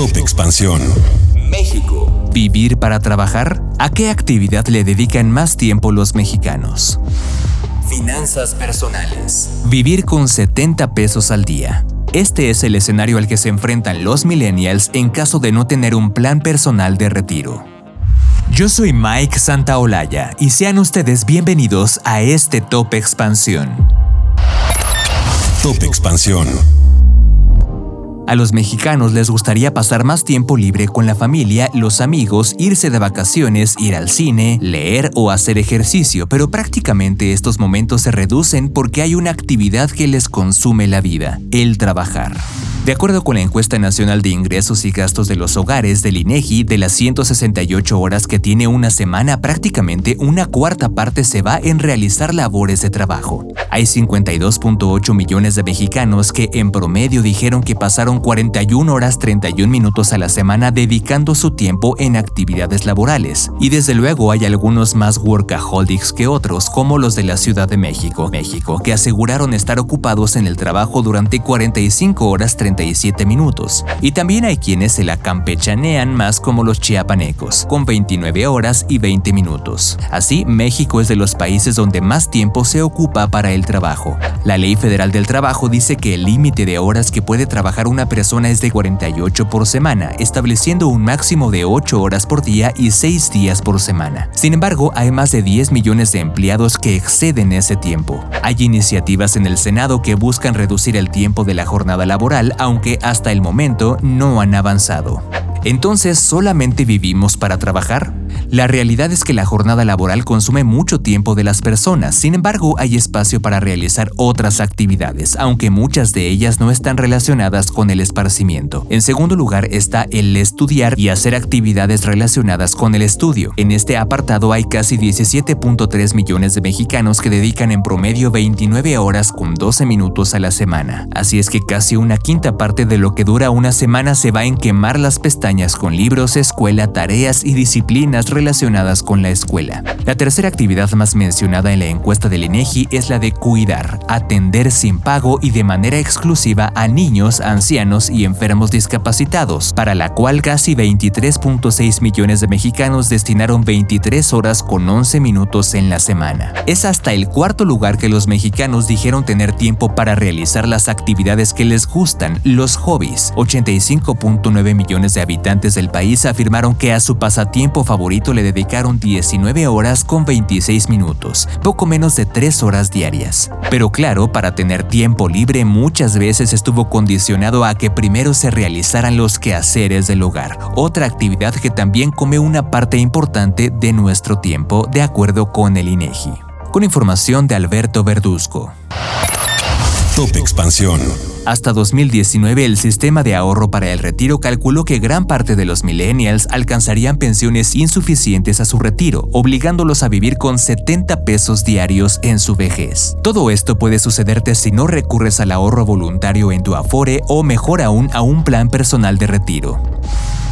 Top Expansión. México. ¿Vivir para trabajar? ¿A qué actividad le dedican más tiempo los mexicanos? Finanzas personales. Vivir con 70 pesos al día. Este es el escenario al que se enfrentan los millennials en caso de no tener un plan personal de retiro. Yo soy Mike Santaolalla y sean ustedes bienvenidos a este Top Expansión. Top Expansión. A los mexicanos les gustaría pasar más tiempo libre con la familia, los amigos, irse de vacaciones, ir al cine, leer o hacer ejercicio, pero prácticamente estos momentos se reducen porque hay una actividad que les consume la vida, el trabajar. De acuerdo con la encuesta nacional de ingresos y gastos de los hogares del INEGI, de las 168 horas que tiene una semana, prácticamente una cuarta parte se va en realizar labores de trabajo. Hay 52.8 millones de mexicanos que en promedio dijeron que pasaron 41 horas 31 minutos a la semana dedicando su tiempo en actividades laborales. Y desde luego hay algunos más workaholics que otros, como los de la Ciudad de México, México, que aseguraron estar ocupados en el trabajo durante 45 horas 31 minutos. Y también hay quienes se la campechanean más como los chiapanecos, con 29 horas y 20 minutos. Así, México es de los países donde más tiempo se ocupa para el trabajo. La Ley Federal del Trabajo dice que el límite de horas que puede trabajar una persona es de 48 por semana, estableciendo un máximo de 8 horas por día y 6 días por semana. Sin embargo, hay más de 10 millones de empleados que exceden ese tiempo. Hay iniciativas en el Senado que buscan reducir el tiempo de la jornada laboral aunque hasta el momento no han avanzado. Entonces, ¿solamente vivimos para trabajar? La realidad es que la jornada laboral consume mucho tiempo de las personas, sin embargo hay espacio para realizar otras actividades, aunque muchas de ellas no están relacionadas con el esparcimiento. En segundo lugar está el estudiar y hacer actividades relacionadas con el estudio. En este apartado hay casi 17.3 millones de mexicanos que dedican en promedio 29 horas con 12 minutos a la semana. Así es que casi una quinta parte de lo que dura una semana se va en quemar las pestañas con libros, escuela, tareas y disciplinas relacionadas con la escuela. La tercera actividad más mencionada en la encuesta del INEGI es la de cuidar, atender sin pago y de manera exclusiva a niños, ancianos y enfermos discapacitados, para la cual casi 23.6 millones de mexicanos destinaron 23 horas con 11 minutos en la semana. Es hasta el cuarto lugar que los mexicanos dijeron tener tiempo para realizar las actividades que les gustan, los hobbies. 85.9 millones de habitantes del país afirmaron que a su pasatiempo favorito le dedicaron 19 horas con 26 minutos, poco menos de 3 horas diarias. Pero claro, para tener tiempo libre muchas veces estuvo condicionado a que primero se realizaran los quehaceres del hogar, otra actividad que también come una parte importante de nuestro tiempo, de acuerdo con el INEGI. Con información de Alberto Verduzco. Top Expansión. Hasta 2019, el sistema de ahorro para el retiro calculó que gran parte de los millennials alcanzarían pensiones insuficientes a su retiro, obligándolos a vivir con 70 pesos diarios en su vejez. Todo esto puede sucederte si no recurres al ahorro voluntario en tu Afore o mejor aún a un plan personal de retiro.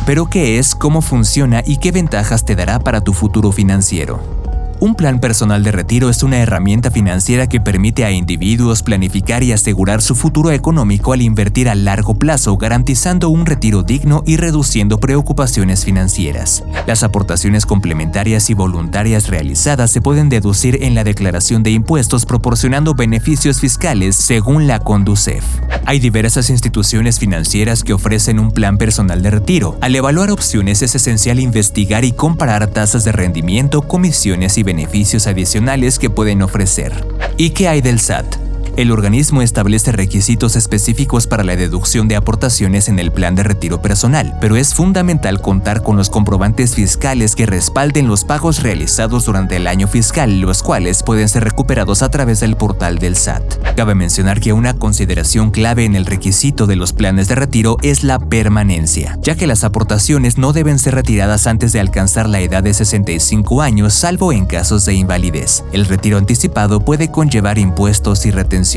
Pero ¿qué es, cómo funciona y qué ventajas te dará para tu futuro financiero? Un plan personal de retiro es una herramienta financiera que permite a individuos planificar y asegurar su futuro económico al invertir a largo plazo, garantizando un retiro digno y reduciendo preocupaciones financieras. Las aportaciones complementarias y voluntarias realizadas se pueden deducir en la declaración de impuestos proporcionando beneficios fiscales según la Conducef. Hay diversas instituciones financieras que ofrecen un plan personal de retiro. Al evaluar opciones es esencial investigar y comparar tasas de rendimiento, comisiones y beneficios adicionales que pueden ofrecer. ¿Y qué hay del SAT? El organismo establece requisitos específicos para la deducción de aportaciones en el plan de retiro personal, pero es fundamental contar con los comprobantes fiscales que respalden los pagos realizados durante el año fiscal, los cuales pueden ser recuperados a través del portal del SAT. Cabe mencionar que una consideración clave en el requisito de los planes de retiro es la permanencia, ya que las aportaciones no deben ser retiradas antes de alcanzar la edad de 65 años, salvo en casos de invalidez. El retiro anticipado puede conllevar impuestos y retenciones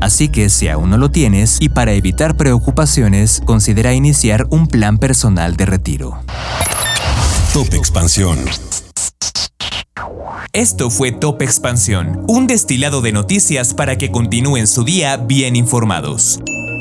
Así que si aún no lo tienes y para evitar preocupaciones, considera iniciar un plan personal de retiro. Top Expansión. Esto fue Top Expansión, un destilado de noticias para que continúen su día bien informados.